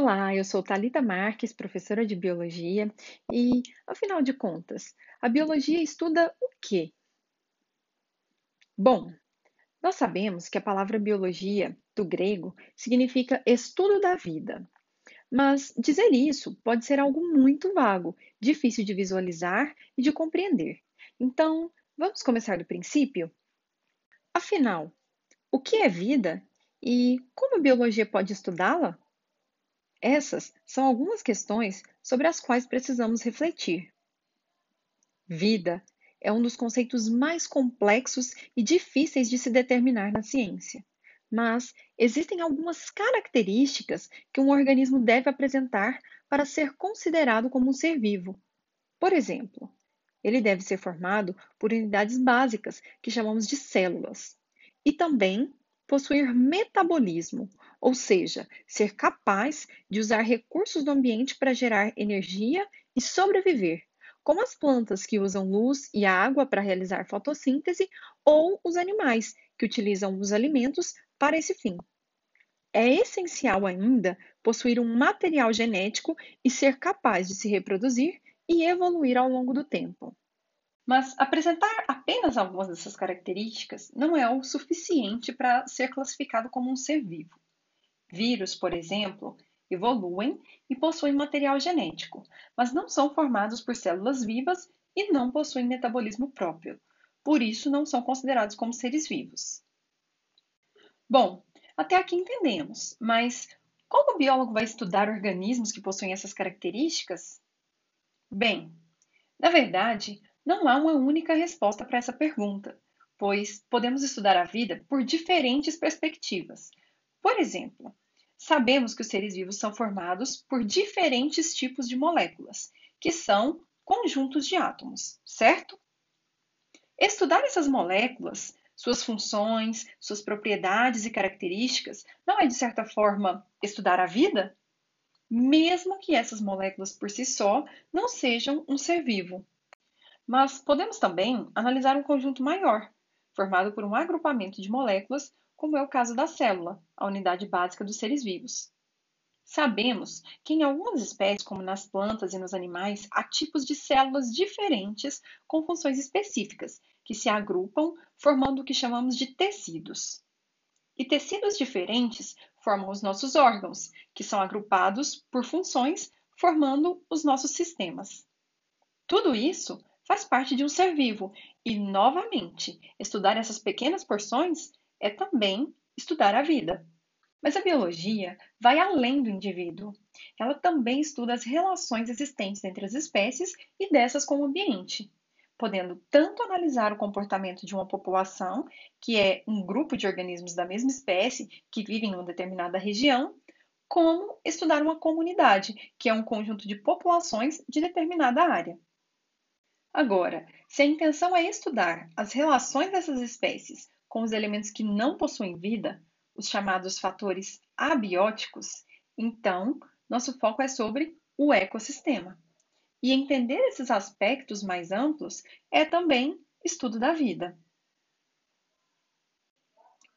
Olá, eu sou Talita Marques, professora de biologia, e, afinal de contas, a biologia estuda o quê? Bom, nós sabemos que a palavra biologia, do grego, significa estudo da vida. Mas dizer isso pode ser algo muito vago, difícil de visualizar e de compreender. Então, vamos começar do princípio? Afinal, o que é vida e como a biologia pode estudá-la? Essas são algumas questões sobre as quais precisamos refletir. Vida é um dos conceitos mais complexos e difíceis de se determinar na ciência, mas existem algumas características que um organismo deve apresentar para ser considerado como um ser vivo. Por exemplo, ele deve ser formado por unidades básicas, que chamamos de células, e também possuir metabolismo, ou seja, ser capaz de usar recursos do ambiente para gerar energia e sobreviver, como as plantas que usam luz e água para realizar fotossíntese ou os animais que utilizam os alimentos para esse fim. É essencial ainda possuir um material genético e ser capaz de se reproduzir e evoluir ao longo do tempo. Mas apresentar apenas algumas dessas características não é o suficiente para ser classificado como um ser vivo. Vírus, por exemplo, evoluem e possuem material genético, mas não são formados por células vivas e não possuem metabolismo próprio. Por isso, não são considerados como seres vivos. Bom, até aqui entendemos, mas como o biólogo vai estudar organismos que possuem essas características? Bem, na verdade, não há uma única resposta para essa pergunta, pois podemos estudar a vida por diferentes perspectivas. Por exemplo, sabemos que os seres vivos são formados por diferentes tipos de moléculas, que são conjuntos de átomos, certo? Estudar essas moléculas, suas funções, suas propriedades e características, não é, de certa forma, estudar a vida? Mesmo que essas moléculas por si só não sejam um ser vivo. Mas podemos também analisar um conjunto maior, formado por um agrupamento de moléculas, como é o caso da célula, a unidade básica dos seres vivos. Sabemos que em algumas espécies, como nas plantas e nos animais, há tipos de células diferentes com funções específicas, que se agrupam formando o que chamamos de tecidos. E tecidos diferentes formam os nossos órgãos, que são agrupados por funções, formando os nossos sistemas. Tudo isso faz parte de um ser vivo. E, novamente, estudar essas pequenas porções é também estudar a vida. Mas a biologia vai além do indivíduo. Ela também estuda as relações existentes entre as espécies e dessas com o ambiente, podendo tanto analisar o comportamento de uma população, que é um grupo de organismos da mesma espécie que vivem em uma determinada região, como estudar uma comunidade, que é um conjunto de populações de determinada área. Agora, se a intenção é estudar as relações dessas espécies com os elementos que não possuem vida, os chamados fatores abióticos, então nosso foco é sobre o ecossistema. E entender esses aspectos mais amplos é também estudo da vida.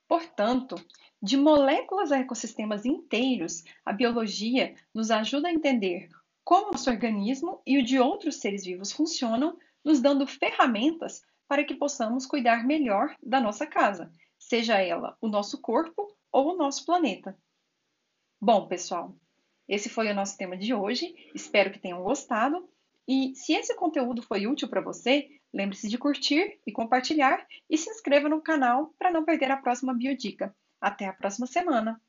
Portanto, de moléculas a ecossistemas inteiros, a biologia nos ajuda a entender como nosso organismo e o de outros seres vivos funcionam nos dando ferramentas para que possamos cuidar melhor da nossa casa, seja ela o nosso corpo ou o nosso planeta. Bom, pessoal, esse foi o nosso tema de hoje. Espero que tenham gostado. E se esse conteúdo foi útil para você, lembre-se de curtir e compartilhar e se inscreva no canal para não perder a próxima biodica. Até a próxima semana!